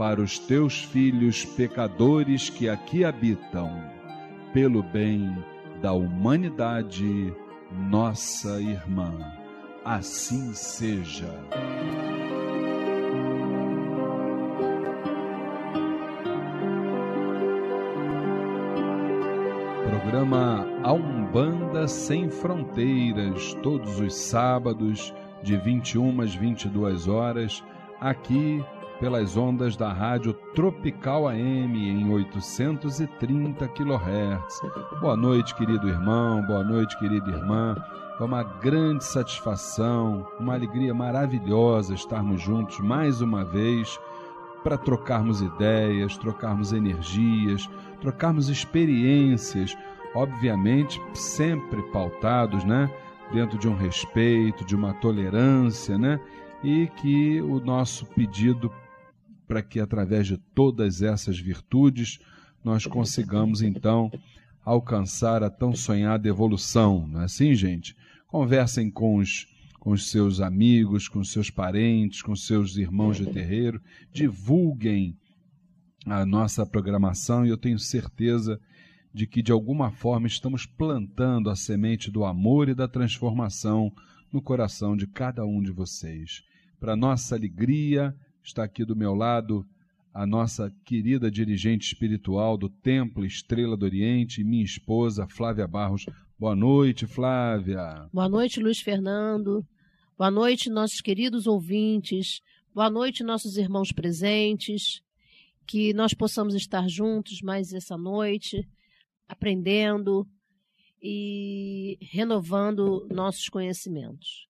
para os teus filhos pecadores que aqui habitam, pelo bem da humanidade, nossa irmã. Assim seja. Programa A Umbanda Sem Fronteiras, todos os sábados, de 21 às 22 horas, aqui pelas ondas da rádio Tropical AM em 830 kHz. Boa noite, querido irmão, boa noite, querida irmã. É uma grande satisfação, uma alegria maravilhosa estarmos juntos mais uma vez para trocarmos ideias, trocarmos energias, trocarmos experiências, obviamente sempre pautados, né, dentro de um respeito, de uma tolerância, né? E que o nosso pedido para que através de todas essas virtudes nós consigamos então alcançar a tão sonhada evolução, não é assim, gente? Conversem com os com os seus amigos, com os seus parentes, com os seus irmãos de terreiro. Divulguem a nossa programação e eu tenho certeza de que de alguma forma estamos plantando a semente do amor e da transformação no coração de cada um de vocês. Para nossa alegria, está aqui do meu lado a nossa querida dirigente espiritual do Templo Estrela do Oriente, minha esposa Flávia Barros. Boa noite, Flávia. Boa noite, Luiz Fernando. Boa noite, nossos queridos ouvintes. Boa noite, nossos irmãos presentes. Que nós possamos estar juntos mais essa noite, aprendendo e renovando nossos conhecimentos.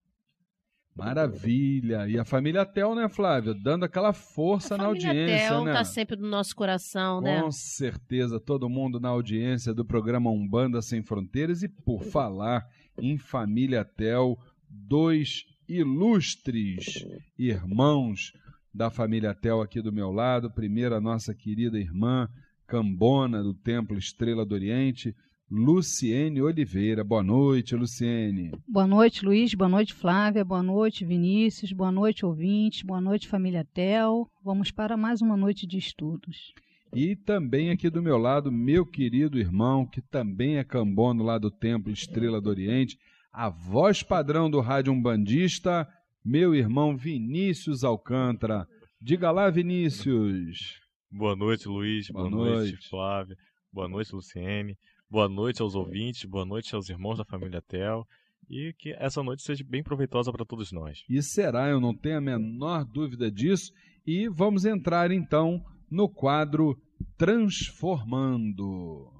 Maravilha! E a família Tel, né, Flávia? Dando aquela força na audiência, Tel né? tá sempre no nosso coração, né? Com certeza, todo mundo na audiência do programa Umbanda Sem Fronteiras. E por falar em família Tel, dois ilustres irmãos da família Tel aqui do meu lado. Primeiro, a nossa querida irmã Cambona, do Templo Estrela do Oriente, Luciene Oliveira. Boa noite, Luciene. Boa noite, Luiz. Boa noite, Flávia. Boa noite, Vinícius. Boa noite, ouvintes. Boa noite, família Tel. Vamos para mais uma noite de estudos. E também aqui do meu lado, meu querido irmão, que também é cambono lá do Templo Estrela do Oriente, a voz padrão do rádio umbandista, meu irmão Vinícius Alcântara. Diga lá, Vinícius. Boa noite, Luiz. Boa, Boa noite. noite, Flávia. Boa noite, Luciene. Boa noite aos ouvintes, boa noite aos irmãos da família Tel e que essa noite seja bem proveitosa para todos nós. E será, eu não tenho a menor dúvida disso. E vamos entrar então no quadro Transformando.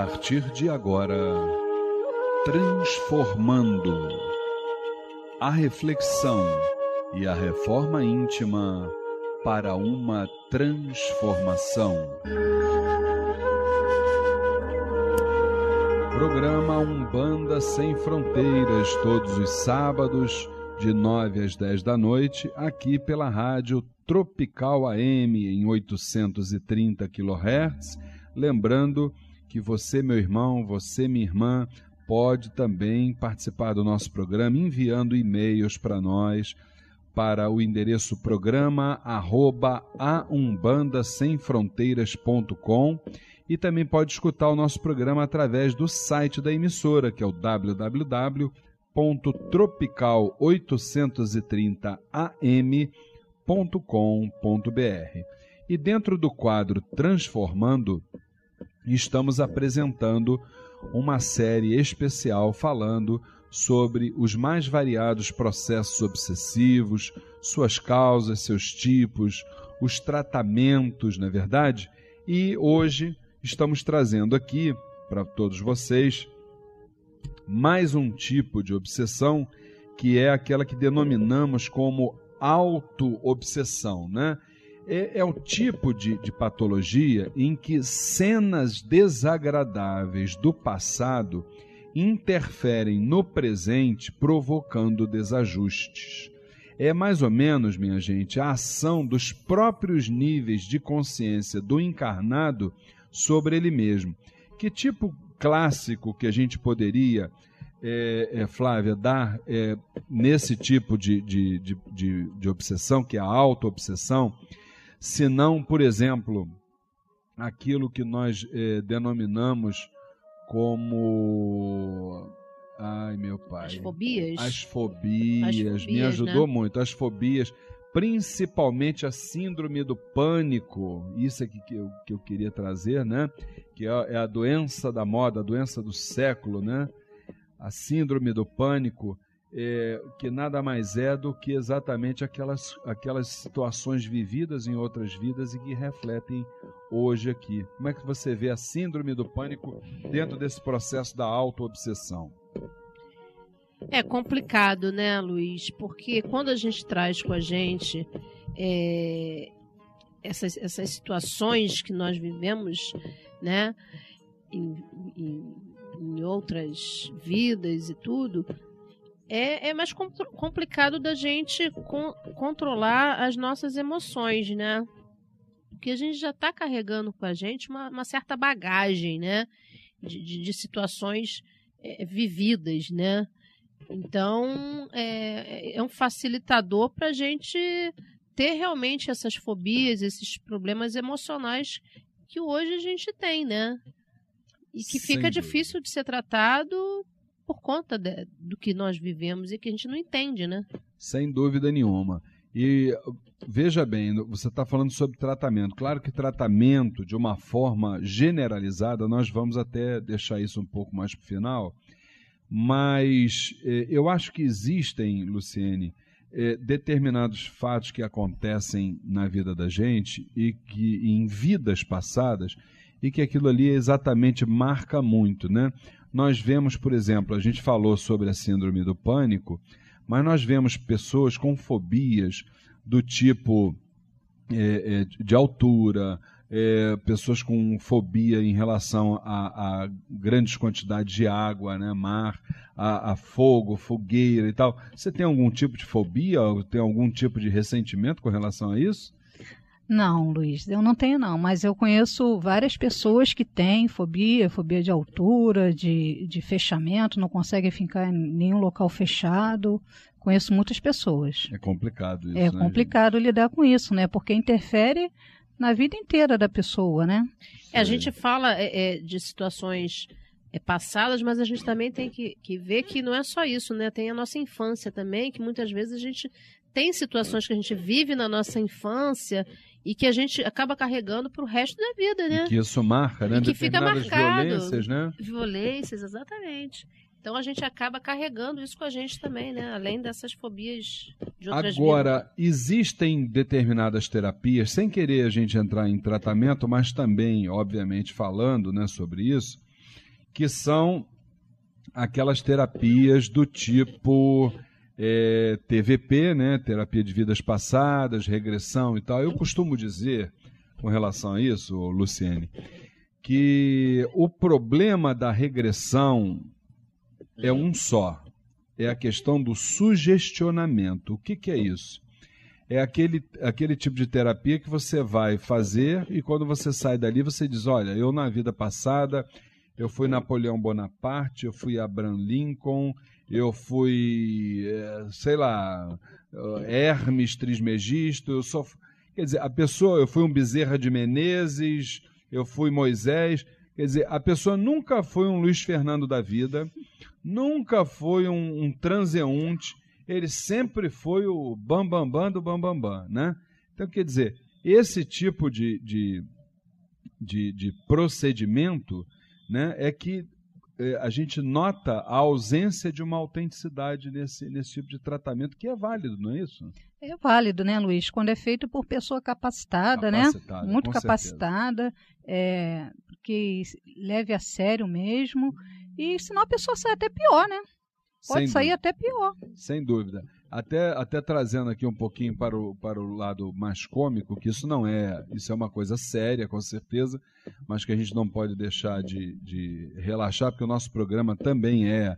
Partir de agora, transformando a reflexão e a reforma íntima para uma transformação. Programa Umbanda Sem Fronteiras, todos os sábados, de 9 às 10 da noite, aqui pela rádio Tropical AM em 830 kHz. Lembrando que você, meu irmão, você, minha irmã, pode também participar do nosso programa enviando e-mails para nós para o endereço programa arroba e também pode escutar o nosso programa através do site da emissora, que é o www.tropical830am.com.br. E dentro do quadro Transformando, estamos apresentando uma série especial falando sobre os mais variados processos obsessivos, suas causas, seus tipos, os tratamentos, na é verdade? E hoje estamos trazendo aqui para todos vocês mais um tipo de obsessão que é aquela que denominamos como auto-obsessão, né? É, é o tipo de, de patologia em que cenas desagradáveis do passado interferem no presente, provocando desajustes. É mais ou menos, minha gente, a ação dos próprios níveis de consciência do encarnado sobre ele mesmo. Que tipo clássico que a gente poderia, é, é, Flávia, dar é, nesse tipo de, de, de, de, obsessão, que é a auto-obsessão? Se não, por exemplo, aquilo que nós eh, denominamos como. Ai, meu pai. As fobias? As fobias. As fobias me ajudou né? muito. As fobias, principalmente a síndrome do pânico. Isso é que, que, eu, que eu queria trazer, né? Que é, é a doença da moda, a doença do século, né? A síndrome do pânico é, que nada mais é do que exatamente aquelas, aquelas situações vividas em outras vidas e que refletem hoje aqui. Como é que você vê a síndrome do pânico dentro desse processo da auto-obsessão? É complicado, né, Luiz? Porque quando a gente traz com a gente é, essas, essas situações que nós vivemos, né, em, em, em outras vidas e tudo, é, é mais complicado da gente con controlar as nossas emoções, né? Porque a gente já está carregando com a gente uma, uma certa bagagem, né? De, de, de situações é, vividas, né? Então, é, é um facilitador para a gente ter realmente essas fobias, esses problemas emocionais que hoje a gente tem, né? E que Sem fica dúvida. difícil de ser tratado por conta de, do que nós vivemos e que a gente não entende, né? Sem dúvida nenhuma. E veja bem, você está falando sobre tratamento. Claro que tratamento, de uma forma generalizada, nós vamos até deixar isso um pouco mais para o final, mas eh, eu acho que existem, Luciene, eh, determinados fatos que acontecem na vida da gente e que em vidas passadas e que aquilo ali exatamente marca muito, né? Nós vemos, por exemplo, a gente falou sobre a síndrome do pânico, mas nós vemos pessoas com fobias do tipo é, é, de altura, é, pessoas com fobia em relação a, a, grandes quantidades de água, né, mar, a, a, fogo, fogueira e tal. Você tem algum tipo de fobia, tem algum tipo de ressentimento com relação a isso? Não, Luiz, eu não tenho não, mas eu conheço várias pessoas que têm fobia, fobia de altura, de, de fechamento, não conseguem ficar em nenhum local fechado. Conheço muitas pessoas. É complicado isso. É né, complicado gente? lidar com isso, né? Porque interfere na vida inteira da pessoa, né? É, a gente fala é, é, de situações é, passadas, mas a gente também tem que, que ver que não é só isso, né? Tem a nossa infância também, que muitas vezes a gente tem situações que a gente vive na nossa infância e que a gente acaba carregando para o resto da vida, né? E que isso marca, né? E que fica marcado. Violências, né? Violências, exatamente. Então a gente acaba carregando isso com a gente também, né? Além dessas fobias de outras Agora, vidas. existem determinadas terapias, sem querer a gente entrar em tratamento, mas também, obviamente, falando né, sobre isso, que são aquelas terapias do tipo é, TVP, né, terapia de vidas passadas, regressão e tal. Eu costumo dizer, com relação a isso, Luciene, que o problema da regressão é um só. É a questão do sugestionamento. O que, que é isso? É aquele, aquele tipo de terapia que você vai fazer e quando você sai dali você diz: Olha, eu na vida passada eu fui Napoleão Bonaparte, eu fui Abraham Lincoln, eu fui, é, sei lá, Hermes Trismegisto, eu sou. Quer dizer, a pessoa, eu fui um Bezerra de Menezes, eu fui Moisés. Quer dizer, a pessoa nunca foi um Luiz Fernando da vida, nunca foi um, um transeunte, ele sempre foi o bambambam bam, bam do bambambam, bam, né? Então, quer dizer, esse tipo de, de, de, de procedimento né, é que a gente nota a ausência de uma autenticidade nesse, nesse tipo de tratamento, que é válido, não é isso? É válido, né, Luiz? Quando é feito por pessoa capacitada, né? capacitada né? Muito capacitada, é, que leve a sério mesmo. E senão a pessoa sai até pior, né? Pode Sem sair dúvida. até pior. Sem dúvida. Até, até trazendo aqui um pouquinho para o, para o lado mais cômico, que isso não é, isso é uma coisa séria, com certeza, mas que a gente não pode deixar de, de relaxar, porque o nosso programa também é,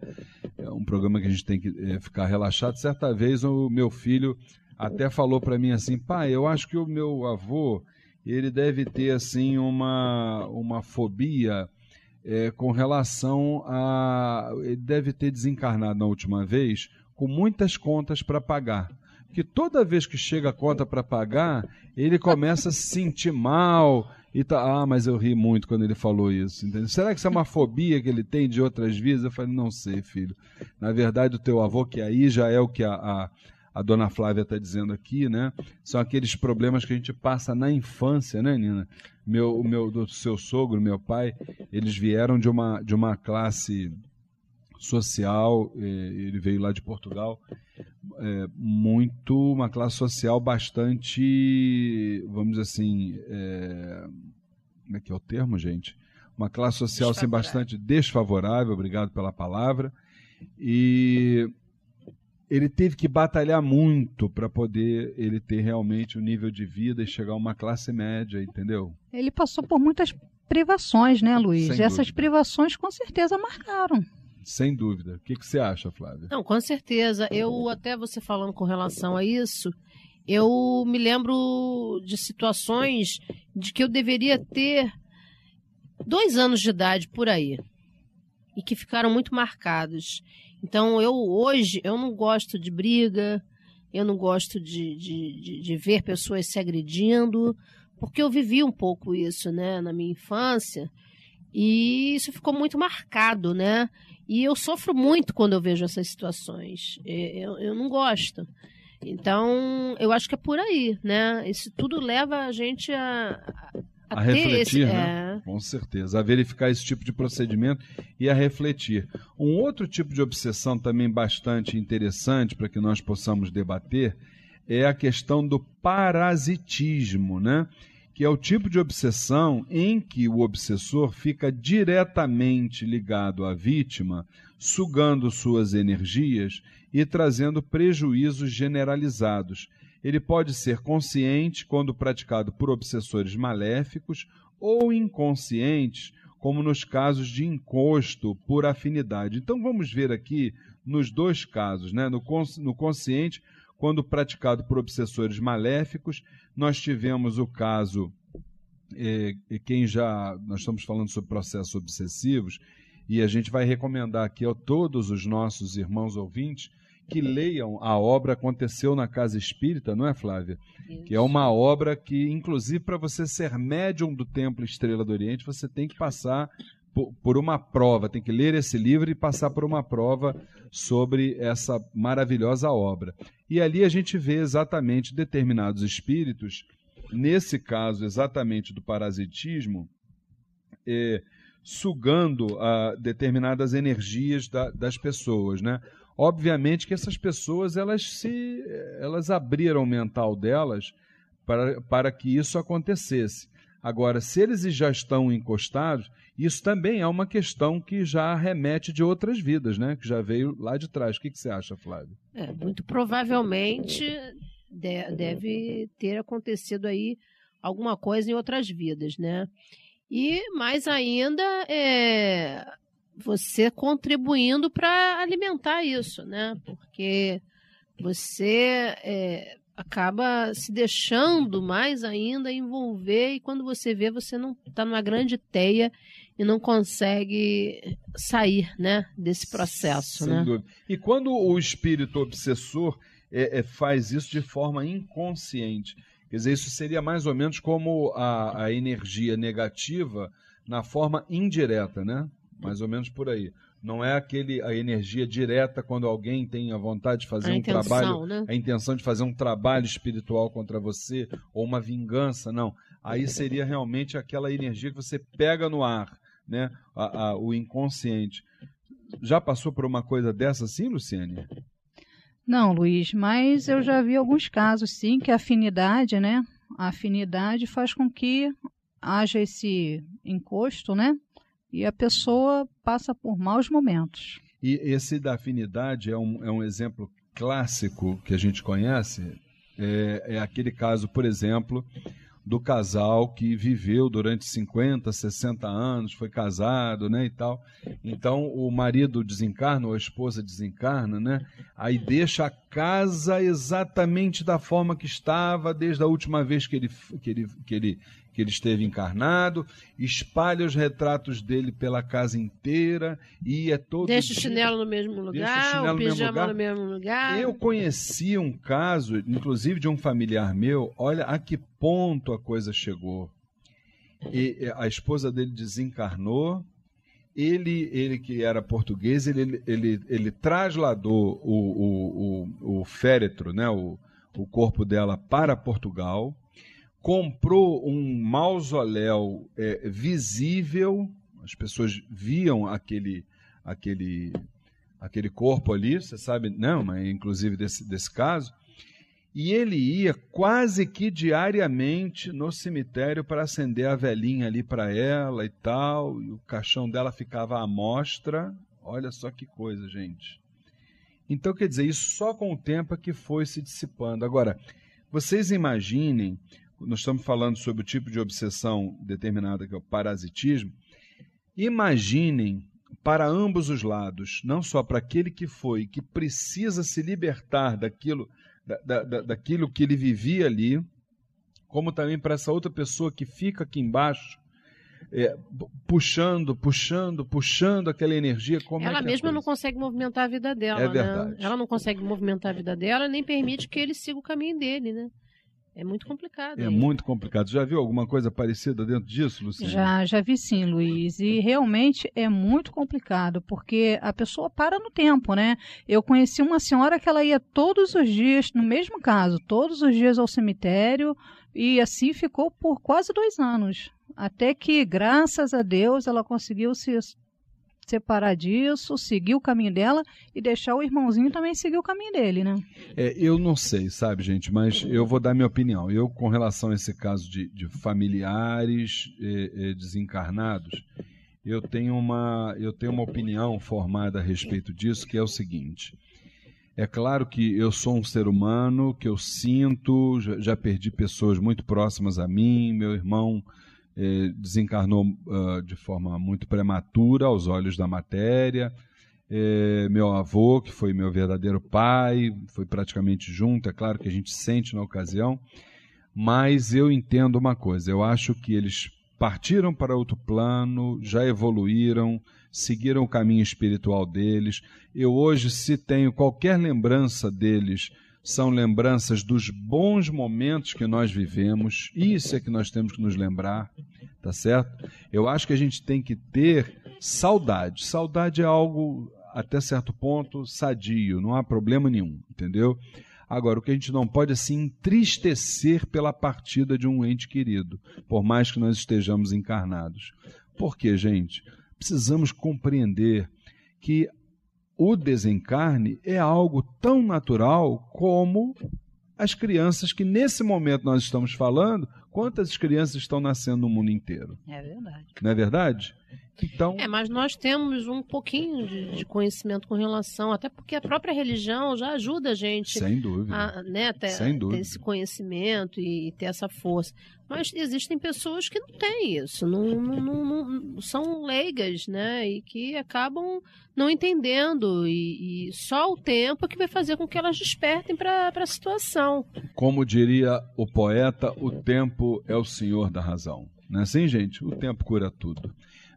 é um programa que a gente tem que é, ficar relaxado. Certa vez o meu filho até falou para mim assim, pai, eu acho que o meu avô, ele deve ter assim uma, uma fobia é, com relação a. Ele deve ter desencarnado na última vez com muitas contas para pagar. Que toda vez que chega a conta para pagar, ele começa a se sentir mal. E tá, ah, mas eu ri muito quando ele falou isso. Entendeu? Será que isso é uma fobia que ele tem de outras vidas? Eu falei, não sei, filho. Na verdade, o teu avô, que aí já é o que a, a, a dona Flávia está dizendo aqui, né? São aqueles problemas que a gente passa na infância, né, Nina? Meu, o meu, do seu sogro, meu pai, eles vieram de uma, de uma classe social, é, ele veio lá de Portugal, é, muito, uma classe social bastante, vamos dizer assim, é, como é que é o termo, gente? Uma classe social assim, bastante desfavorável, obrigado pela palavra, e ele teve que batalhar muito para poder ele ter realmente o um nível de vida e chegar a uma classe média, entendeu? Ele passou por muitas privações, né, Luiz? Sem Essas dúvida. privações com certeza marcaram. Sem dúvida. O que, que você acha, Flávia? Não, com certeza. Eu, até você falando com relação a isso, eu me lembro de situações de que eu deveria ter dois anos de idade por aí e que ficaram muito marcados. Então, eu hoje, eu não gosto de briga, eu não gosto de, de, de, de ver pessoas se agredindo, porque eu vivi um pouco isso, né, na minha infância, e isso ficou muito marcado, né? E eu sofro muito quando eu vejo essas situações. Eu, eu não gosto. Então, eu acho que é por aí, né? Isso tudo leva a gente a, a, a refletir, esse, né? É... Com certeza, a verificar esse tipo de procedimento e a refletir. Um outro tipo de obsessão também bastante interessante para que nós possamos debater é a questão do parasitismo, né? Que é o tipo de obsessão em que o obsessor fica diretamente ligado à vítima, sugando suas energias e trazendo prejuízos generalizados. Ele pode ser consciente quando praticado por obsessores maléficos ou inconscientes, como nos casos de encosto por afinidade. Então vamos ver aqui nos dois casos, né? no consciente quando praticado por obsessores maléficos. Nós tivemos o caso, é, quem já. Nós estamos falando sobre processos obsessivos, e a gente vai recomendar aqui a todos os nossos irmãos ouvintes que leiam a obra Aconteceu na Casa Espírita, não é, Flávia? Isso. Que é uma obra que, inclusive, para você ser médium do Templo Estrela do Oriente, você tem que passar por, uma prova, tem que ler esse livro e passar por uma prova sobre essa maravilhosa obra. E ali a gente vê exatamente determinados espíritos, nesse caso exatamente do parasitismo, é, sugando a determinadas energias da, das pessoas, né? Obviamente que essas pessoas elas se elas abriram o mental delas para, para que isso acontecesse. Agora, se eles já estão encostados, isso também é uma questão que já remete de outras vidas, né? Que já veio lá de trás. O que, que você acha, Flávio? É, muito provavelmente deve ter acontecido aí alguma coisa em outras vidas, né? E mais ainda é você contribuindo para alimentar isso, né? Porque você é, acaba se deixando mais ainda envolver e quando você vê você não está numa grande teia e não consegue sair né desse processo Sem né? dúvida. e quando o espírito obsessor é, é, faz isso de forma inconsciente quer dizer isso seria mais ou menos como a, a energia negativa na forma indireta né? Mais ou menos por aí não é aquele a energia direta quando alguém tem a vontade de fazer a um intenção, trabalho, né? a intenção de fazer um trabalho espiritual contra você ou uma vingança, não. Aí seria realmente aquela energia que você pega no ar, né? A, a, o inconsciente. Já passou por uma coisa dessa assim, Luciane? Não, Luiz, mas eu já vi alguns casos sim que a afinidade, né? A afinidade faz com que haja esse encosto, né? E a pessoa passa por maus momentos. E esse da afinidade é um, é um exemplo clássico que a gente conhece. É, é aquele caso, por exemplo, do casal que viveu durante 50, 60 anos, foi casado, né, e tal. Então o marido desencarna ou a esposa desencarna, né? Aí deixa a casa exatamente da forma que estava desde a última vez que ele que ele que ele que ele esteve encarnado, espalha os retratos dele pela casa inteira e é todo Deixa o chinelo no mesmo lugar, o, o pijama no mesmo lugar. Eu conheci um caso, inclusive de um familiar meu, olha a que ponto a coisa chegou. E a esposa dele desencarnou, ele, ele que era português, ele, ele, ele trasladou o, o, o, o féretro, né, o, o corpo dela para Portugal, comprou um mausoléu é, visível, as pessoas viam aquele, aquele, aquele corpo ali, você sabe, não, mas inclusive desse, desse caso, e ele ia quase que diariamente no cemitério para acender a velhinha ali para ela e tal, e o caixão dela ficava à mostra. Olha só que coisa, gente. Então, quer dizer, isso só com o tempo é que foi se dissipando. Agora, vocês imaginem nós estamos falando sobre o tipo de obsessão determinada que é o parasitismo. Imaginem para ambos os lados, não só para aquele que foi, que precisa se libertar daquilo, da, da, daquilo que ele vivia ali, como também para essa outra pessoa que fica aqui embaixo, é, puxando, puxando, puxando aquela energia. Como é ela é mesma não consegue movimentar a vida dela, é né? Verdade. Ela não consegue movimentar a vida dela, nem permite que ele siga o caminho dele, né? É muito complicado. É muito complicado. Já viu alguma coisa parecida dentro disso, Luciana? Já, já vi sim, Luiz. E realmente é muito complicado, porque a pessoa para no tempo, né? Eu conheci uma senhora que ela ia todos os dias, no mesmo caso, todos os dias ao cemitério, e assim ficou por quase dois anos. Até que, graças a Deus, ela conseguiu se separar disso, seguir o caminho dela e deixar o irmãozinho também seguir o caminho dele, né? É, eu não sei, sabe, gente, mas eu vou dar minha opinião. Eu, com relação a esse caso de, de familiares é, é, desencarnados, eu tenho, uma, eu tenho uma opinião formada a respeito disso, que é o seguinte. É claro que eu sou um ser humano, que eu sinto, já, já perdi pessoas muito próximas a mim, meu irmão desencarnou uh, de forma muito prematura aos olhos da matéria. Eh, meu avô, que foi meu verdadeiro pai, foi praticamente junto, é claro que a gente sente na ocasião, mas eu entendo uma coisa: eu acho que eles partiram para outro plano, já evoluíram, seguiram o caminho espiritual deles. Eu hoje, se tenho qualquer lembrança deles, são lembranças dos bons momentos que nós vivemos. Isso é que nós temos que nos lembrar, tá certo? Eu acho que a gente tem que ter saudade. Saudade é algo até certo ponto sadio, não há problema nenhum, entendeu? Agora, o que a gente não pode é se entristecer pela partida de um ente querido, por mais que nós estejamos encarnados. Por quê, gente? Precisamos compreender que o desencarne é algo tão natural como as crianças que nesse momento nós estamos falando, quantas crianças estão nascendo no mundo inteiro? É verdade. Não é verdade? Então... É, mas nós temos um pouquinho de, de, conhecimento com relação, até porque a própria religião já ajuda a gente Sem dúvida. a né, ter, Sem ter esse conhecimento e ter essa força. Mas existem pessoas que não têm isso, não, não, não, não são leigas, né? E que acabam não entendendo. E, e, só o tempo é que vai fazer com que elas despertem para a situação. Como diria o poeta, o tempo é o senhor da razão. Não é assim, gente? O tempo cura tudo.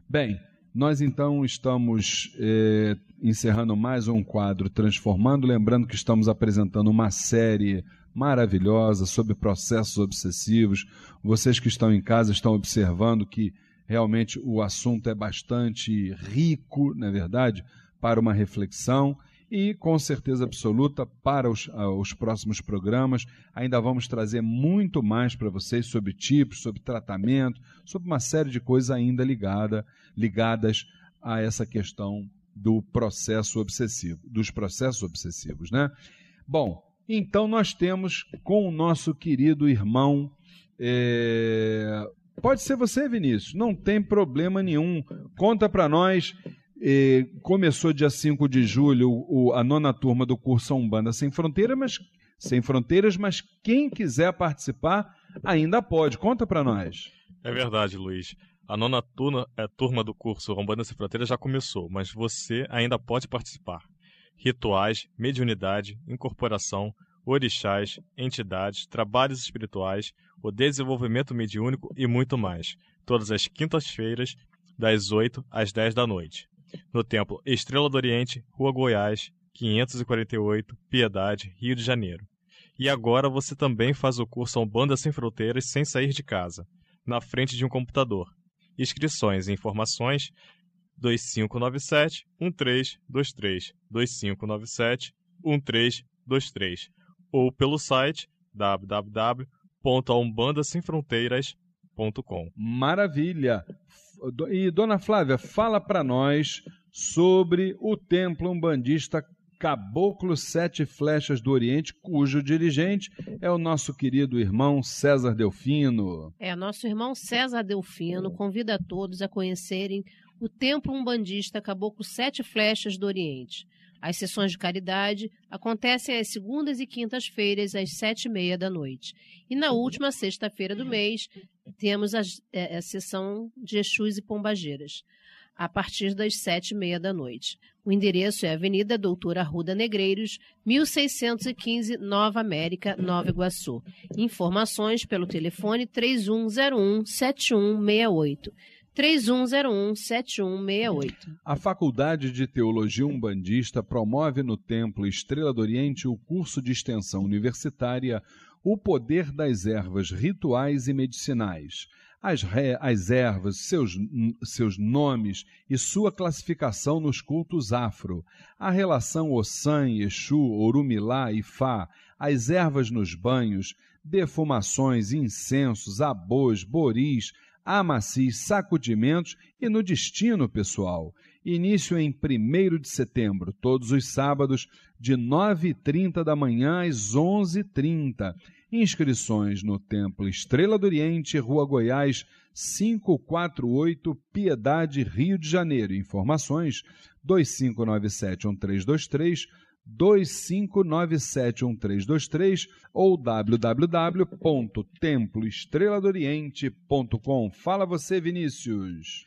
Bem, nós então estamos eh, encerrando mais um quadro Transformando, lembrando que estamos apresentando uma série maravilhosa sobre processos obsessivos. Vocês que estão em casa estão observando que realmente o assunto é bastante rico, não é verdade, para uma reflexão e com certeza absoluta para os, uh, os próximos programas ainda vamos trazer muito mais para vocês sobre tipos, sobre tratamento, sobre uma série de coisas ainda ligada, ligadas a essa questão do processo obsessivo, dos processos obsessivos, né? Bom, então nós temos com o nosso querido irmão é... Pode ser você, Vinícius, não tem problema nenhum. Conta para nós e começou dia 5 de julho o, a nona turma do curso Umbanda Sem Fronteiras, mas, Sem Fronteiras, mas quem quiser participar ainda pode. Conta para nós. É verdade, Luiz. A nona turma, é, turma do curso Umbanda Sem Fronteiras já começou, mas você ainda pode participar. Rituais, mediunidade, incorporação, orixás, entidades, trabalhos espirituais, o desenvolvimento mediúnico e muito mais. Todas as quintas-feiras, das 8 às 10 da noite no Templo Estrela do Oriente, Rua Goiás, 548, Piedade, Rio de Janeiro. E agora você também faz o curso Umbanda Sem Fronteiras sem sair de casa, na frente de um computador. Inscrições e informações 2597 1323 2597 1323 ou pelo site www.umbandasemfronteiras.com. Maravilha! E dona Flávia, fala para nós sobre o templo umbandista Caboclo Sete Flechas do Oriente, cujo dirigente é o nosso querido irmão César Delfino. É, nosso irmão César Delfino convida a todos a conhecerem o templo umbandista Caboclo Sete Flechas do Oriente. As sessões de caridade acontecem às segundas e quintas-feiras, às sete e meia da noite. E na última sexta-feira do mês, temos a, é, a sessão de Exus e Pombageiras, a partir das sete e meia da noite. O endereço é Avenida Doutora Arruda Negreiros, 1615, Nova América, Nova Iguaçu. Informações pelo telefone 3101 7168. 3101-7168. A Faculdade de Teologia Umbandista promove no Templo Estrela do Oriente o curso de extensão universitária O Poder das Ervas Rituais e Medicinais. As, re, as ervas, seus, seus nomes e sua classificação nos cultos afro, a relação Ossan, Exu, Orumilá e Fá, as ervas nos banhos, defumações, incensos, abôs, boris, amacis, sacudimentos e no destino pessoal. Início em 1 de setembro, todos os sábados, de 9h30 da manhã às 11h30. Inscrições no Templo Estrela do Oriente, Rua Goiás, 548, Piedade, Rio de Janeiro. Informações 2597-1323 25971323 ou www.temploestreladoriente.com. Fala você, Vinícius.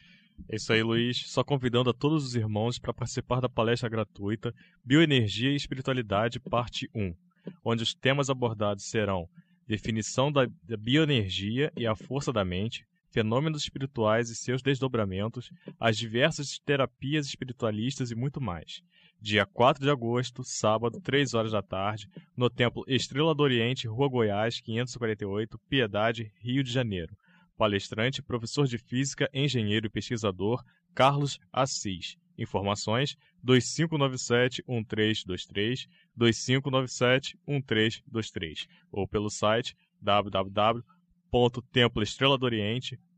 É isso aí, Luiz. Só convidando a todos os irmãos para participar da palestra gratuita Bioenergia e Espiritualidade, parte 1, onde os temas abordados serão definição da bioenergia e a força da mente, fenômenos espirituais e seus desdobramentos, as diversas terapias espiritualistas e muito mais dia 4 de agosto, sábado, 3 horas da tarde, no Templo Estrela do Oriente, Rua Goiás, 548, Piedade, Rio de Janeiro. Palestrante, professor de Física, engenheiro e pesquisador, Carlos Assis. Informações 2597-1323, 2597-1323 ou pelo site www.temploestreladoriente.com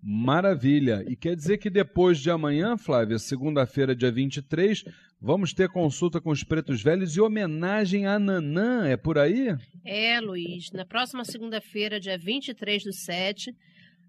Maravilha! E quer dizer que depois de amanhã, Flávia, segunda-feira, dia 23, vamos ter consulta com os pretos velhos e homenagem a Nanã, é por aí? É, Luiz. Na próxima segunda-feira, dia 23 do 7,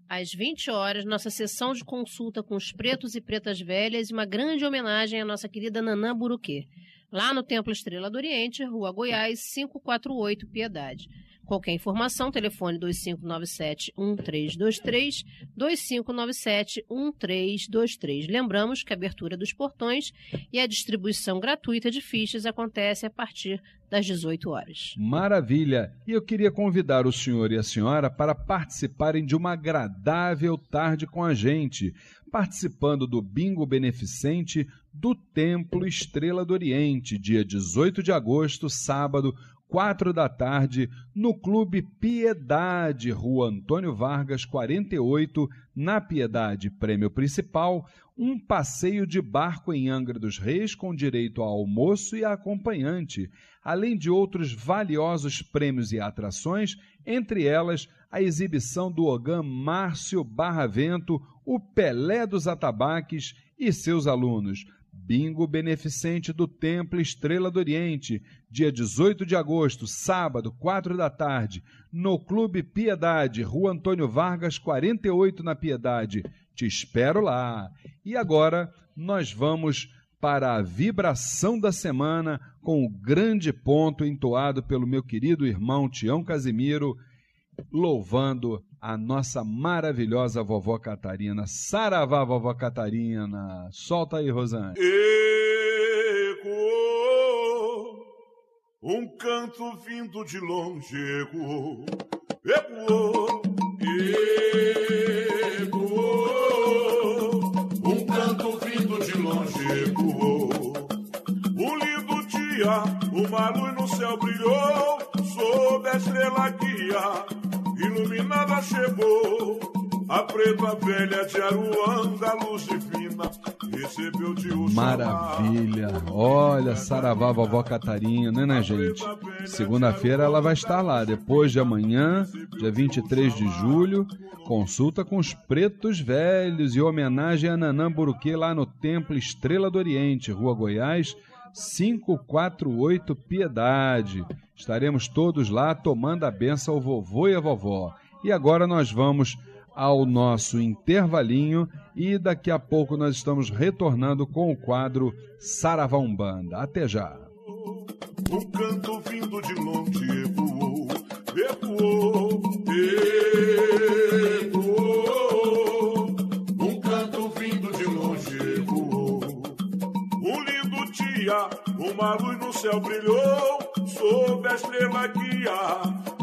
às 20 horas, nossa sessão de consulta com os pretos e pretas velhas e uma grande homenagem à nossa querida Nanã Buruquê, lá no Templo Estrela do Oriente, Rua Goiás, 548, Piedade. Qualquer informação, telefone 2597-1323, 2597-1323. Lembramos que a abertura dos portões e a distribuição gratuita de fichas acontece a partir das 18 horas. Maravilha! E eu queria convidar o senhor e a senhora para participarem de uma agradável tarde com a gente, participando do Bingo Beneficente do Templo Estrela do Oriente, dia 18 de agosto, sábado, quatro da tarde, no Clube Piedade, Rua Antônio Vargas, 48, na Piedade, prêmio principal, um passeio de barco em Angra dos Reis com direito a almoço e a acompanhante, além de outros valiosos prêmios e atrações, entre elas a exibição do Ogã Márcio Barravento, o Pelé dos Atabaques e seus alunos. Bingo Beneficente do Templo Estrela do Oriente, dia 18 de agosto, sábado, 4 da tarde, no Clube Piedade, Rua Antônio Vargas, 48 na Piedade. Te espero lá. E agora nós vamos para a vibração da semana com o grande ponto entoado pelo meu querido irmão Tião Casimiro, louvando a nossa maravilhosa vovó Catarina. Saravá, vovó Catarina. Solta aí, Rosane. Ecoou, um canto vindo de longe ecoou, ecoou, ecoou, um canto vindo de longe ecoou. Um lindo dia, uma luz no céu brilhou, sob a estrela guia iluminada chegou. A preta velha de Aruanda, luz divina, recebeu de Oxalá. Maravilha! Olha, Saravá, vovó Catarina, né, gente? Segunda-feira ela vai estar lá, depois de amanhã, dia 23 de julho, consulta com os pretos velhos e homenagem a Nanã Buruquê lá no Templo Estrela do Oriente, Rua Goiás, 548 Piedade. Estaremos todos lá tomando a benção ao vovô e à vovó. E agora nós vamos ao nosso intervalinho e daqui a pouco nós estamos retornando com o quadro Saravá Umbanda. Até já. Um canto vindo de longe ecoou, ecoou, ecoou. Dia, uma luz no céu brilhou, sob a estrela guia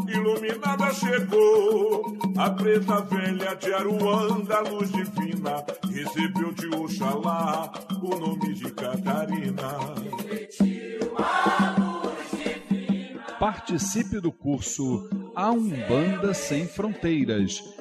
iluminada chegou. A preta velha de Aruanda, luz divina, recebeu de Oxalá o nome de Catarina. Participe do curso A Umbanda Sem Fronteiras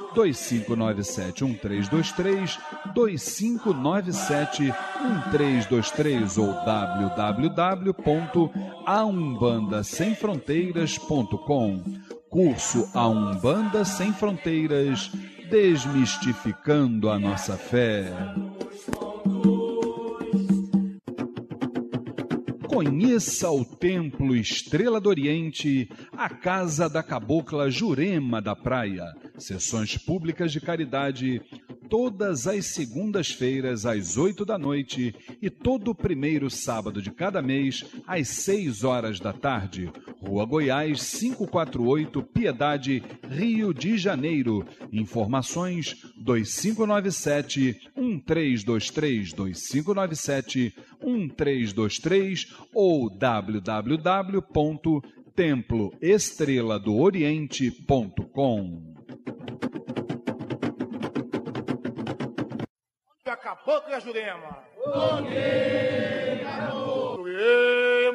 2597-1323, 2597-1323 ou www.aumbandasemfronteiras.com. Curso A Umbanda Sem Fronteiras, desmistificando a nossa fé. Conheça o Templo Estrela do Oriente, a casa da cabocla Jurema da Praia. Sessões públicas de caridade todas as segundas-feiras às oito da noite e todo primeiro sábado de cada mês às seis horas da tarde. Rua Goiás 548, Piedade, Rio de Janeiro. Informações 2597 1323 2597 1323 ou www.temploestreladooriente.com. Acabou com a Jurema.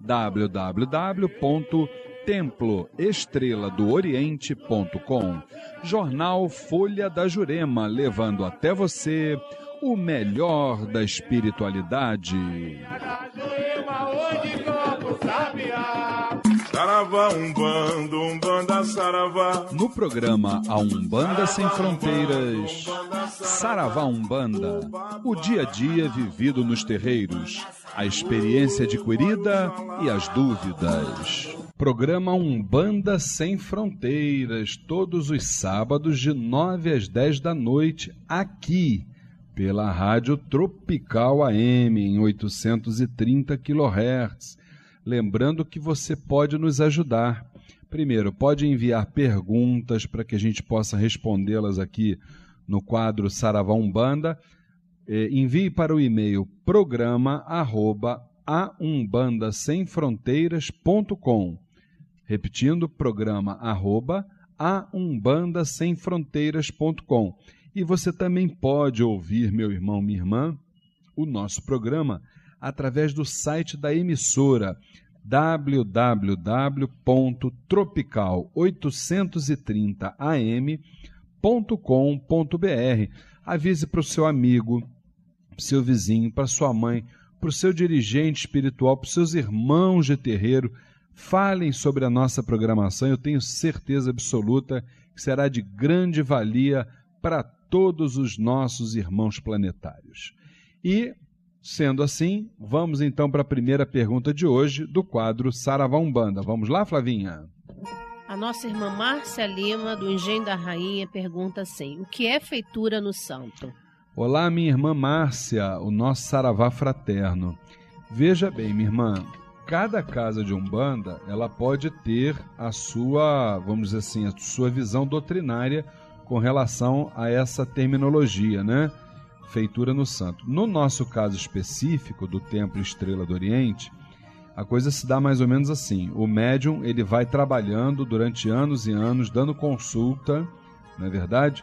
www.temploestreladooriente.com. Jornal Folha da Jurema, levando até você o melhor da espiritualidade. Saravá, Umbanda, Umbanda, Saravá. No programa A Umbanda Sem Fronteiras, Saravá Umbanda, o dia a dia vivido nos terreiros, a experiência adquirida e as dúvidas. Programa Umbanda Sem Fronteiras, todos os sábados de 9 às 10 da noite, aqui pela Rádio Tropical AM em 830 kHz Lembrando que você pode nos ajudar. Primeiro, pode enviar perguntas para que a gente possa respondê-las aqui no quadro Saravá Umbanda. Eh, envie para o e-mail programa. Repetindo, programa. E você também pode ouvir, meu irmão, minha irmã, o nosso programa através do site da emissora www.tropical830am.com.br. Avise para o seu amigo, para seu vizinho, para sua mãe, para o seu dirigente espiritual, para os seus irmãos de terreiro. Falem sobre a nossa programação, eu tenho certeza absoluta que será de grande valia para todos os nossos irmãos planetários. E Sendo assim, vamos então para a primeira pergunta de hoje do quadro Saravá Umbanda. Vamos lá, Flavinha? A nossa irmã Márcia Lima, do Engenho da Rainha, pergunta assim: O que é feitura no santo? Olá, minha irmã Márcia, o nosso Saravá fraterno. Veja bem, minha irmã, cada casa de Umbanda, ela pode ter a sua, vamos dizer assim, a sua visão doutrinária com relação a essa terminologia, né? Feitura no santo. No nosso caso específico do Templo Estrela do Oriente, a coisa se dá mais ou menos assim. O médium ele vai trabalhando durante anos e anos, dando consulta, não é verdade?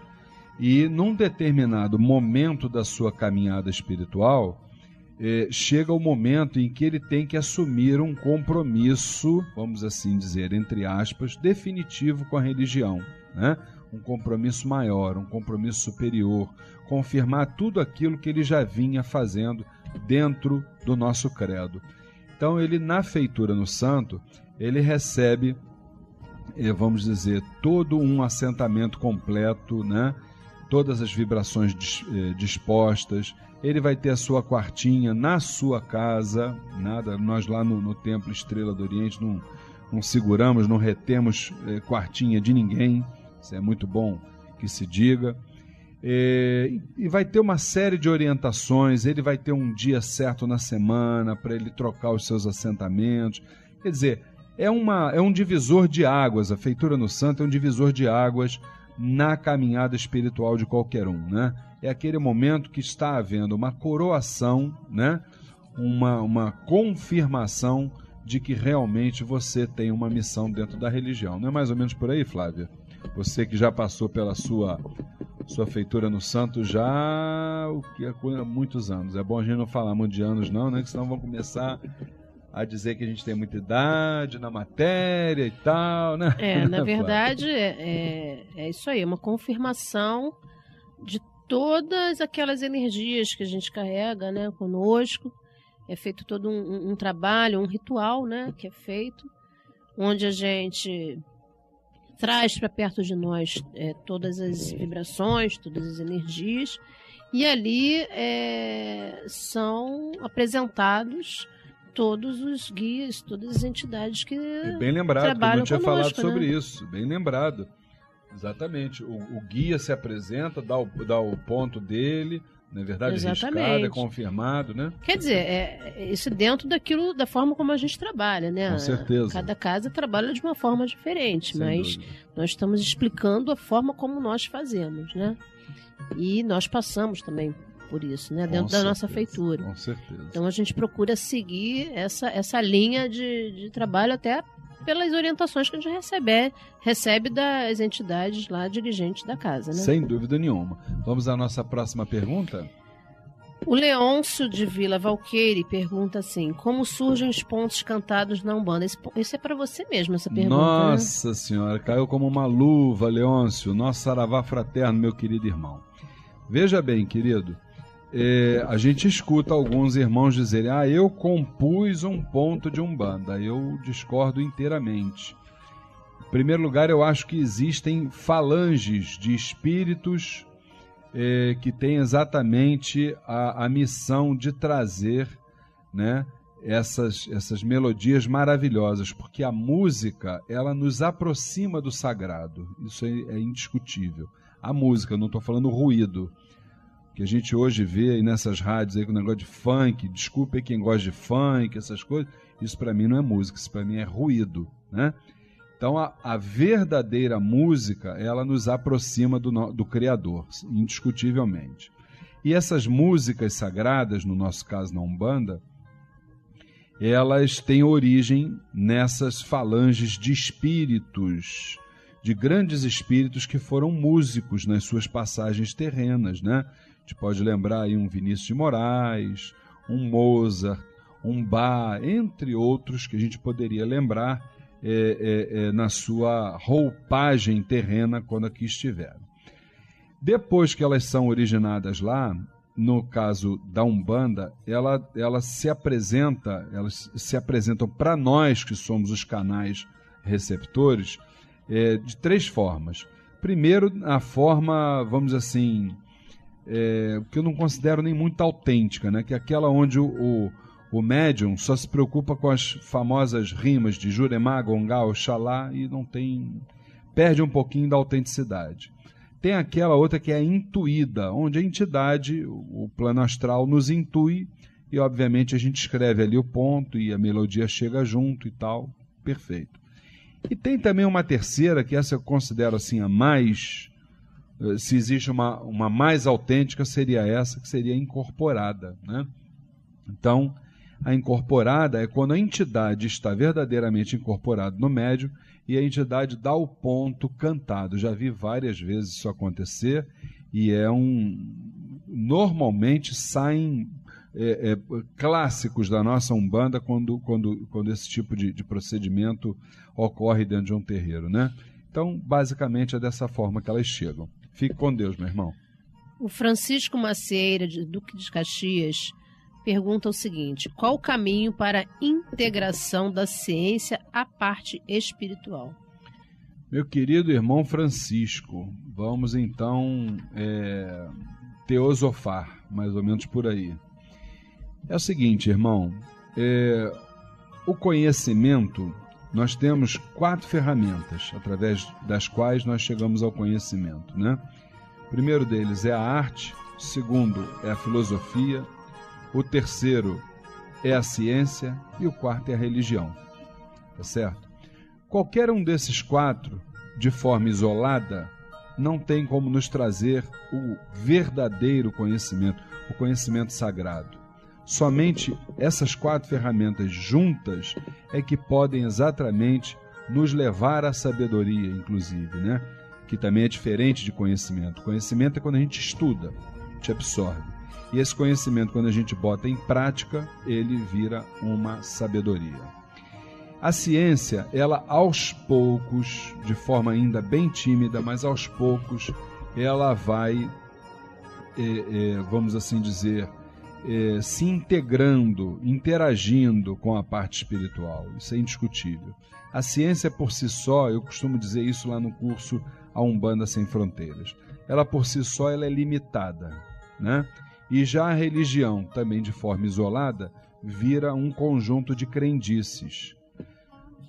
E num determinado momento da sua caminhada espiritual, eh, chega o momento em que ele tem que assumir um compromisso, vamos assim dizer, entre aspas, definitivo com a religião. Né? Um compromisso maior, um compromisso superior, confirmar tudo aquilo que ele já vinha fazendo dentro do nosso credo. Então, ele, na feitura no santo, ele recebe, eh, vamos dizer, todo um assentamento completo, né? todas as vibrações eh, dispostas. Ele vai ter a sua quartinha na sua casa. Nada, nós lá no, no Templo Estrela do Oriente não, não seguramos, não retemos eh, quartinha de ninguém. Isso é muito bom que se diga. É, e vai ter uma série de orientações. Ele vai ter um dia certo na semana para ele trocar os seus assentamentos. Quer dizer, é, uma, é um divisor de águas. A feitura no santo é um divisor de águas na caminhada espiritual de qualquer um, né? É aquele momento que está havendo uma coroação, né? Uma, uma confirmação de que realmente você tem uma missão dentro da religião. Não é mais ou menos por aí, Flávia? Você que já passou pela sua sua feitura no santo já o que há muitos anos. É bom a gente não falar muito de anos não, né? Que senão vão começar a dizer que a gente tem muita idade na matéria e tal, né? É, na verdade, é, é, é isso aí, uma confirmação de todas aquelas energias que a gente carrega, né, conosco. É feito todo um, um trabalho, um ritual, né, que é feito, onde a gente traz para perto de nós é, todas as vibrações, todas as energias, e ali é, são apresentados todos os guias, todas as entidades que é bem lembrado, trabalham não tinha conosco, falado sobre né? isso, bem lembrado. Exatamente. O, o, guia se apresenta, dá o, dá o ponto dele, na é verdade, Exatamente. riscado, é confirmado, né? Quer dizer, é, é, isso dentro daquilo, da forma como a gente trabalha, né? Com certeza. Cada casa trabalha de uma forma diferente, Sem mas dúvida. nós estamos explicando a forma como nós fazemos, né? E nós passamos também por isso, né? Dentro da nossa feitura. Com certeza. Então a gente procura seguir essa, essa linha de, de trabalho até pelas orientações que a gente recebe, recebe das entidades lá dirigentes da casa, né? Sem dúvida nenhuma. Vamos à nossa próxima pergunta? O Leôncio de Vila Valqueire pergunta assim: Como surgem os pontos cantados na Umbanda? Isso é para você mesmo, essa pergunta. Né? Nossa né? Senhora, caiu como uma luva, Leôncio, nosso saravá fraterno, meu querido irmão. Veja bem, querido, é, a gente escuta alguns irmãos dizerem: Ah, eu compus um ponto de Umbanda. Eu discordo inteiramente. Em primeiro lugar, eu acho que existem falanges de espíritos é, que têm exatamente a, a missão de trazer né, essas, essas melodias maravilhosas, porque a música ela nos aproxima do sagrado. Isso é, é indiscutível. A música, não estou falando ruído que a gente hoje vê aí nessas rádios aí com o negócio de funk, desculpe quem gosta de funk, essas coisas, isso para mim não é música, isso para mim é ruído, né? Então a, a, verdadeira música, ela nos aproxima do, do Criador, indiscutivelmente. E essas músicas sagradas, no nosso caso na Umbanda, elas têm origem nessas falanges de espíritos, de grandes espíritos que foram músicos nas suas passagens terrenas, né? A gente pode lembrar aí um Vinícius de Moraes, um Mozart, um Bach, entre outros que a gente poderia lembrar é, é, é, na sua roupagem terrena quando aqui estiveram. Depois que elas são originadas lá, no caso da Umbanda, ela, ela se apresenta, elas se apresentam para nós que somos os canais receptores é, de três formas. Primeiro, a forma, vamos assim, é, que eu não considero nem muito autêntica, né? que é aquela onde o, o, o médium só se preocupa com as famosas rimas de Juremá, Gongá, Oxalá e não tem. perde um pouquinho da autenticidade. Tem aquela outra que é intuída, onde a entidade, o plano astral, nos intui e, obviamente, a gente escreve ali o ponto e a melodia chega junto e tal. Perfeito. E tem também uma terceira, que essa eu considero assim a mais se existe uma, uma mais autêntica, seria essa, que seria incorporada. Né? Então, a incorporada é quando a entidade está verdadeiramente incorporada no médium e a entidade dá o ponto cantado. Já vi várias vezes isso acontecer e é um. Normalmente saem é, é, clássicos da nossa Umbanda quando, quando, quando esse tipo de, de procedimento ocorre dentro de um terreiro, né? Então, basicamente é dessa forma que elas chegam. Fique com Deus, meu irmão. O Francisco Macieira, de Duque de Caxias, pergunta o seguinte: qual o caminho para a integração da ciência à parte espiritual? Meu querido irmão Francisco, vamos então é, teosofar, mais ou menos por aí. É o seguinte, irmão, é, o conhecimento, nós temos quatro ferramentas através das quais nós chegamos ao conhecimento, né? O primeiro deles é a arte, o segundo é a filosofia, o terceiro é a ciência e o quarto é a religião. Tá certo? Qualquer um desses quatro, de forma isolada, não tem como nos trazer o verdadeiro conhecimento, o conhecimento sagrado. Somente essas quatro ferramentas juntas é que podem exatamente nos levar à sabedoria, inclusive, né? Que também é diferente de conhecimento. Conhecimento é quando a gente estuda, te absorve. E esse conhecimento, quando a gente bota em prática, ele vira uma sabedoria. A ciência, ela aos poucos, de forma ainda bem tímida, mas aos poucos, ela vai, é, é, vamos assim dizer, é, se integrando, interagindo com a parte espiritual. Isso é indiscutível. A ciência por si só, eu costumo dizer isso lá no curso A Umbanda Sem Fronteiras, ela por si só ela é limitada, né? E já a religião, também de forma isolada, vira um conjunto de crendices.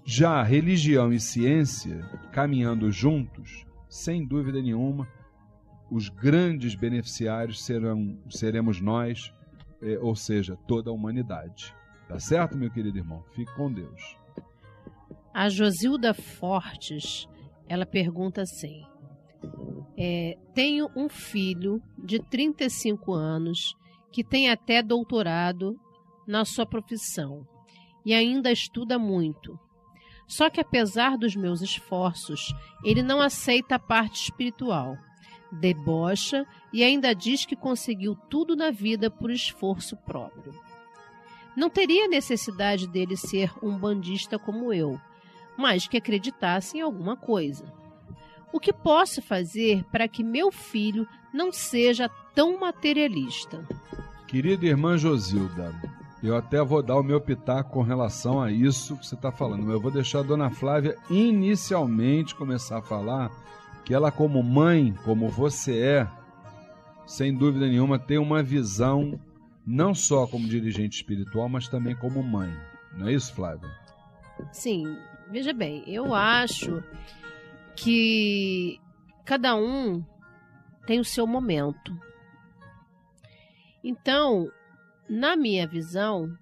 Já religião e ciência, caminhando juntos, sem dúvida nenhuma, os grandes beneficiários serão, seremos nós, é, ou seja, toda a humanidade. Tá certo, meu querido irmão? Fique com Deus. A Josilda Fortes, ela pergunta assim: é, tenho um filho de 35 anos que tem até doutorado na sua profissão e ainda estuda muito. Só que, apesar dos meus esforços, ele não aceita a parte espiritual, debocha e ainda diz que conseguiu tudo na vida por esforço próprio. Não teria necessidade dele ser um bandista como eu, mas que acreditasse em alguma coisa. O que posso fazer para que meu filho não seja tão materialista? Querida irmã Josilda, eu até vou dar o meu pitaco com relação a isso que você está falando, eu vou deixar a dona Flávia inicialmente começar a falar que ela, como mãe, como você é, sem dúvida nenhuma, tem uma visão não só como dirigente espiritual, mas também como mãe. Não é isso, Flávia? Sim, veja bem, eu acho que cada um tem o seu momento. Então, na minha visão,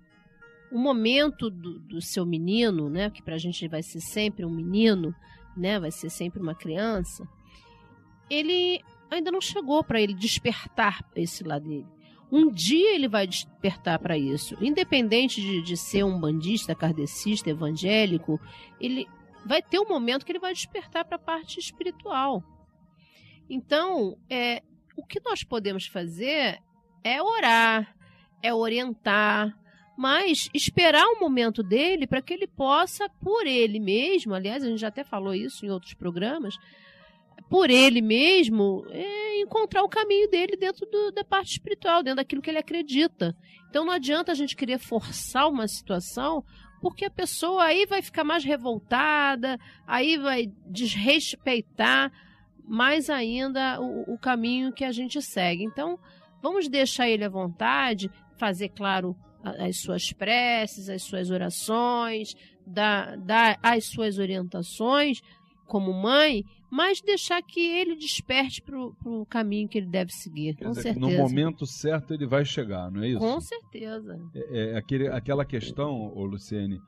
o momento do, do seu menino, né, que para a gente vai ser sempre um menino, né, vai ser sempre uma criança, ele ainda não chegou para ele despertar esse lado dele. Um dia ele vai despertar para isso. Independente de, de ser um bandista, kardecista, evangélico, ele, vai ter um momento que ele vai despertar para a parte espiritual. Então, é, o que nós podemos fazer é orar, é orientar, mas esperar o momento dele para que ele possa, por ele mesmo, aliás, a gente já até falou isso em outros programas, por ele mesmo, é, encontrar o caminho dele dentro do, da parte espiritual, dentro daquilo que ele acredita. Então não adianta a gente querer forçar uma situação porque a pessoa aí vai ficar mais revoltada, aí vai desrespeitar mais ainda o, o caminho que a gente segue. Então, vamos deixar ele à vontade, fazer, claro, as suas preces, as suas orações, dar, dar as suas orientações como mãe, mas deixar que ele desperte para o caminho que ele deve seguir, com dizer, certeza. No momento certo ele vai chegar, não é isso? Com certeza. É, é aquele, aquela questão, ô Luciene,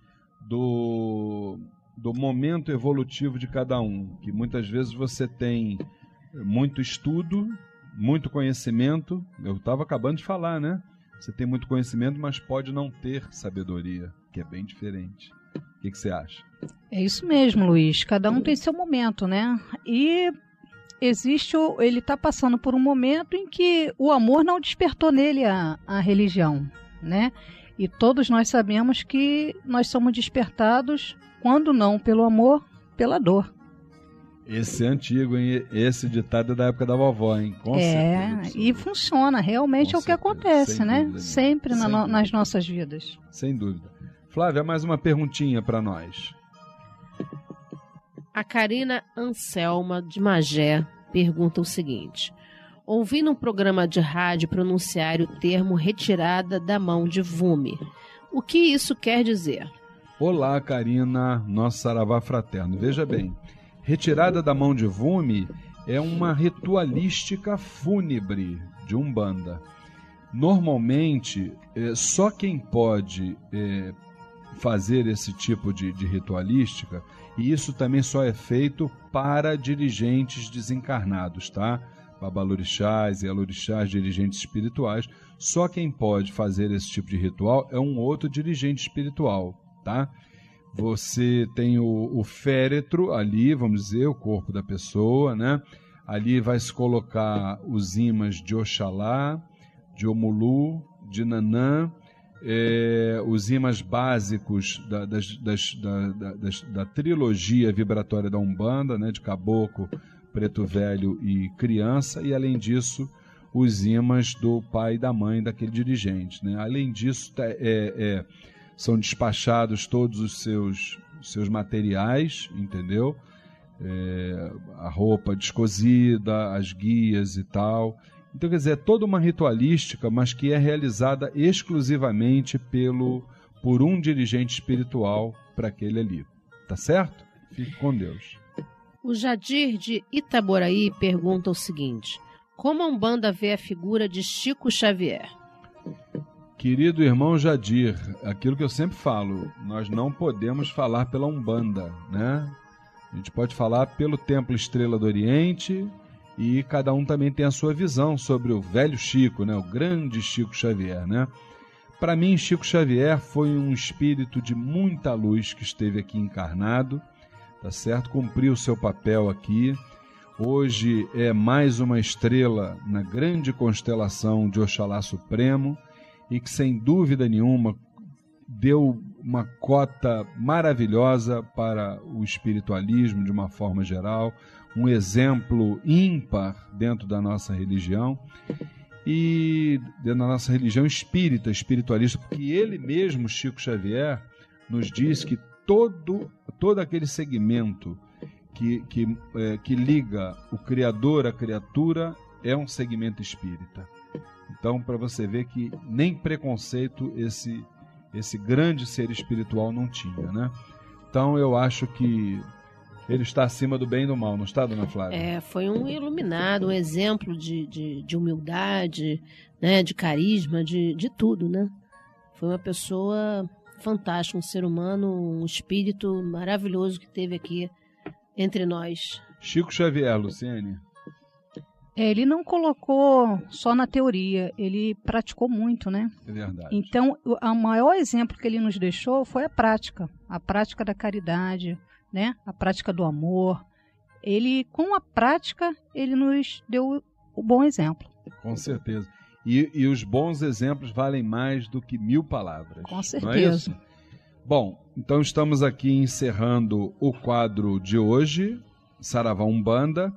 do, do momento evolutivo de cada um, que muitas vezes você tem muito estudo, muito conhecimento. Eu estava acabando de falar, né? Você tem muito conhecimento, mas pode não ter sabedoria, que é bem diferente. O que, que você acha? É isso mesmo, Luiz. Cada um tem seu momento, né? E existe, o, ele está passando por um momento em que o amor não despertou nele a, a religião, né? E todos nós sabemos que nós somos despertados, quando não pelo amor, pela dor. Esse é antigo, hein? Esse ditado é da época da vovó, hein? Com é, certeza, e funciona, realmente Com é o que acontece, Sem né? Sempre na no, nas nossas vidas. Sem dúvida. Flávia, mais uma perguntinha para nós. A Karina Anselma de Magé pergunta o seguinte: Ouvi num programa de rádio pronunciar o termo retirada da mão de Vume. O que isso quer dizer? Olá, Karina, nosso saravá fraterno. Veja bem, retirada da mão de Vume é uma ritualística fúnebre de Umbanda. Normalmente, é, só quem pode é, fazer esse tipo de, de ritualística, e isso também só é feito para dirigentes desencarnados, tá? babalorixás e alorixás, dirigentes espirituais. Só quem pode fazer esse tipo de ritual é um outro dirigente espiritual, tá? Você tem o, o féretro ali, vamos dizer, o corpo da pessoa, né? Ali vai se colocar os imãs de Oxalá, de Omulu, de Nanã, é, os imãs básicos da, das, das, da, da, da, trilogia vibratória da Umbanda, né, de Caboclo, preto velho e criança, e além disso, os imãs do pai e da mãe daquele dirigente. Né? Além disso, é, é, são despachados todos os seus, seus materiais, entendeu? É, a roupa descosida, as guias e tal. Então, quer dizer, é toda uma ritualística, mas que é realizada exclusivamente pelo por um dirigente espiritual para aquele ali. Tá certo? Fique com Deus. O Jadir de Itaboraí pergunta o seguinte: Como a Umbanda vê a figura de Chico Xavier? Querido irmão Jadir, aquilo que eu sempre falo, nós não podemos falar pela Umbanda, né? A gente pode falar pelo Templo Estrela do Oriente e cada um também tem a sua visão sobre o velho Chico, né? O grande Chico Xavier, né? Para mim, Chico Xavier foi um espírito de muita luz que esteve aqui encarnado tá certo? Cumpriu o seu papel aqui. Hoje é mais uma estrela na grande constelação de Oxalá Supremo e que, sem dúvida nenhuma, deu uma cota maravilhosa para o espiritualismo de uma forma geral, um exemplo ímpar dentro da nossa religião e dentro da nossa religião espírita, espiritualista, porque ele mesmo, Chico Xavier, nos diz que todo, todo aquele segmento que, que, é, que liga o Criador à criatura é um segmento espírita. Então, para você ver que nem preconceito esse, esse grande ser espiritual não tinha, né? Então, eu acho que ele está acima do bem e do mal, não está, dona Flávia? É, foi um iluminado, um exemplo de, de, de humildade, né, de carisma, de, de tudo, né? Foi uma pessoa fantástico, um ser humano, um espírito maravilhoso que teve aqui entre nós. Chico Xavier, Luciene. É, ele não colocou só na teoria, ele praticou muito, né? É verdade. Então, o maior exemplo que ele nos deixou foi a prática, a prática da caridade, né? A prática do amor. Ele, com a prática, ele nos deu o bom exemplo. Com certeza. E, e, os bons exemplos valem mais do que mil palavras. Com certeza. É Bom, então estamos aqui encerrando o quadro de hoje, Saravá Umbanda,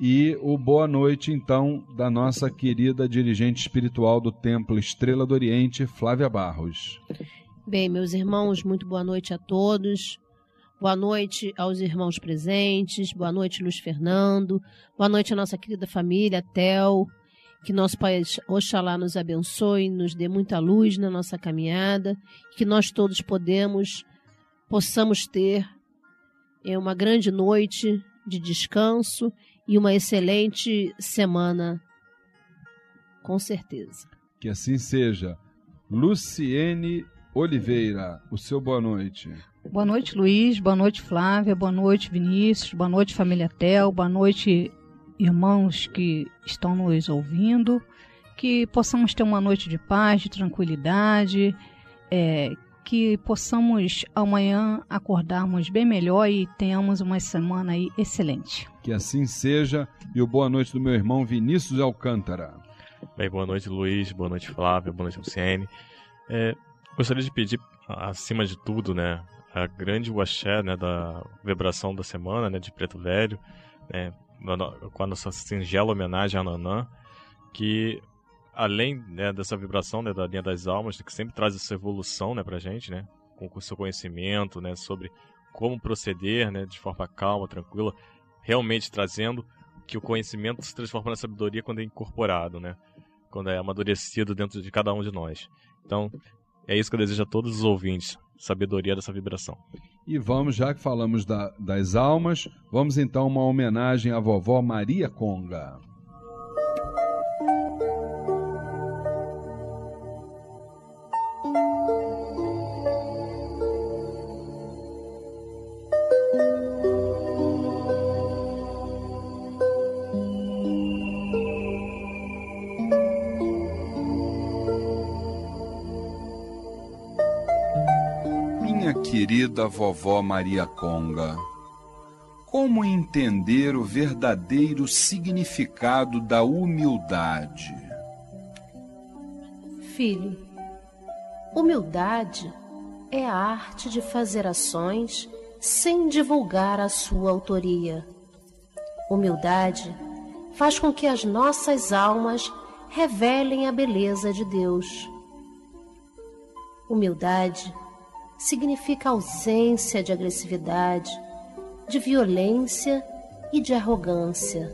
e o boa noite, então, da nossa querida dirigente espiritual do Templo Estrela do Oriente, Flávia Barros. Bem, meus irmãos, muito boa noite a todos. Boa noite aos irmãos presentes. Boa noite, Luiz Fernando. Boa noite à nossa querida família, Tel. Que nosso Pai Oxalá nos abençoe, nos dê muita luz na nossa caminhada, que nós todos podemos, possamos ter é, uma grande noite de descanso e uma excelente semana, com certeza. Que assim seja. Luciene Oliveira, o seu boa noite. Boa noite, Luiz. Boa noite, Flávia. Boa noite, Vinícius. Boa noite, família Tel. Boa noite, irmãos que estão nos ouvindo, que possamos ter uma noite de paz, de tranquilidade, é, que possamos amanhã acordarmos bem melhor e tenhamos uma semana aí excelente. Que assim seja. E o boa noite do meu irmão Vinícius Alcântara. Bem, boa noite, Luiz. Boa noite, Flávio. Boa noite, Luciene. É, gostaria de pedir, acima de tudo, né, a grande waxé né, da vibração da semana, né, de Preto Velho, né, com a nossa singela homenagem a Nanã, que além né, dessa vibração né, da linha das almas, que sempre traz essa evolução né, a gente, né, com o seu conhecimento né, sobre como proceder né, de forma calma, tranquila, realmente trazendo que o conhecimento se transforma na sabedoria quando é incorporado, né, quando é amadurecido dentro de cada um de nós. Então, é isso que eu desejo a todos os ouvintes, sabedoria dessa vibração. E vamos, já que falamos da, das almas, vamos então uma homenagem à vovó Maria Conga. Querida vovó Maria Conga, como entender o verdadeiro significado da humildade? Filho, humildade é a arte de fazer ações sem divulgar a sua autoria. Humildade faz com que as nossas almas revelem a beleza de Deus. Humildade significa ausência de agressividade, de violência e de arrogância.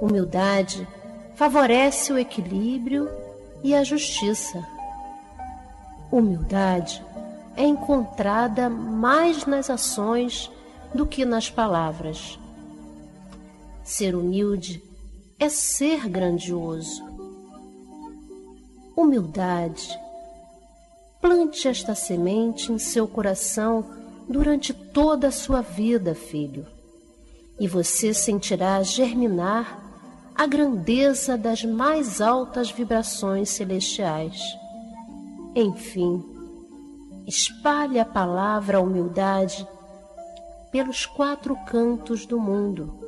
Humildade favorece o equilíbrio e a justiça. Humildade é encontrada mais nas ações do que nas palavras. Ser humilde é ser grandioso. Humildade Plante esta semente em seu coração durante toda a sua vida, filho, e você sentirá germinar a grandeza das mais altas vibrações celestiais. Enfim, espalhe a palavra humildade pelos quatro cantos do mundo.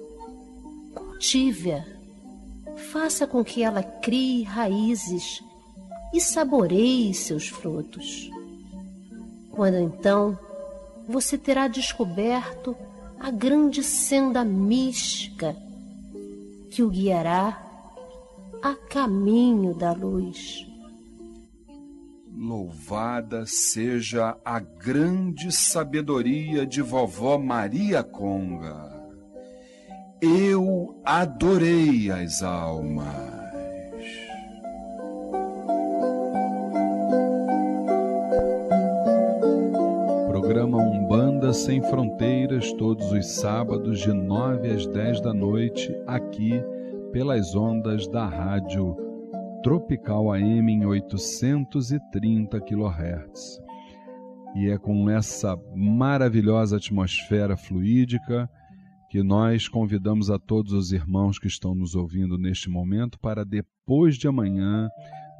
Cultive-a, faça com que ela crie raízes e saboreie seus frutos. Quando então você terá descoberto a grande senda mística que o guiará a caminho da luz. Louvada seja a grande sabedoria de vovó Maria Conga. Eu adorei as almas. Programa Umbanda Sem Fronteiras, todos os sábados, de 9 às 10 da noite, aqui pelas ondas da rádio Tropical AM em 830 kHz. E é com essa maravilhosa atmosfera fluídica que nós convidamos a todos os irmãos que estão nos ouvindo neste momento para depois de amanhã,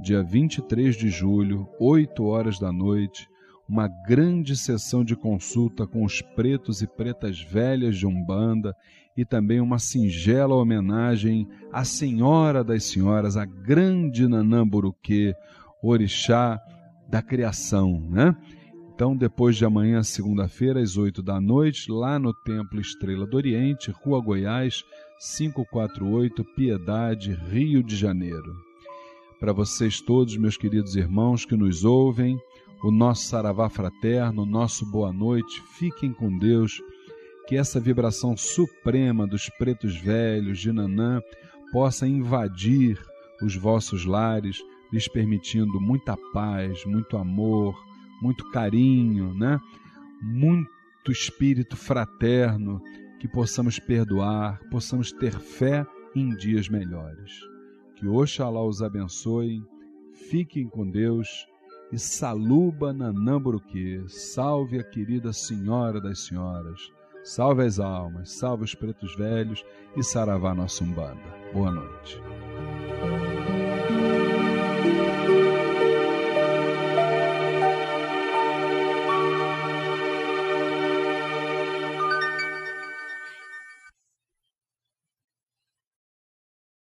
dia 23 de julho, 8 horas da noite, uma grande sessão de consulta com os pretos e pretas velhas de Umbanda e também uma singela homenagem à Senhora das Senhoras, a grande Nanamburuque, orixá da criação, né? Então, depois de amanhã, segunda-feira, às oito da noite, lá no Templo Estrela do Oriente, Rua Goiás, 548, Piedade, Rio de Janeiro. Para vocês todos, meus queridos irmãos que nos ouvem, o nosso saravá fraterno, o nosso boa noite. Fiquem com Deus. Que essa vibração suprema dos pretos velhos de Nanã possa invadir os vossos lares, lhes permitindo muita paz, muito amor, muito carinho, né? Muito espírito fraterno, que possamos perdoar, possamos ter fé em dias melhores. Que Oxalá os abençoe. Fiquem com Deus e Saluba Nanamburuque, salve a querida Senhora das Senhoras, Salve as almas, salve os pretos velhos e saravá nossa Umbanda. Boa noite.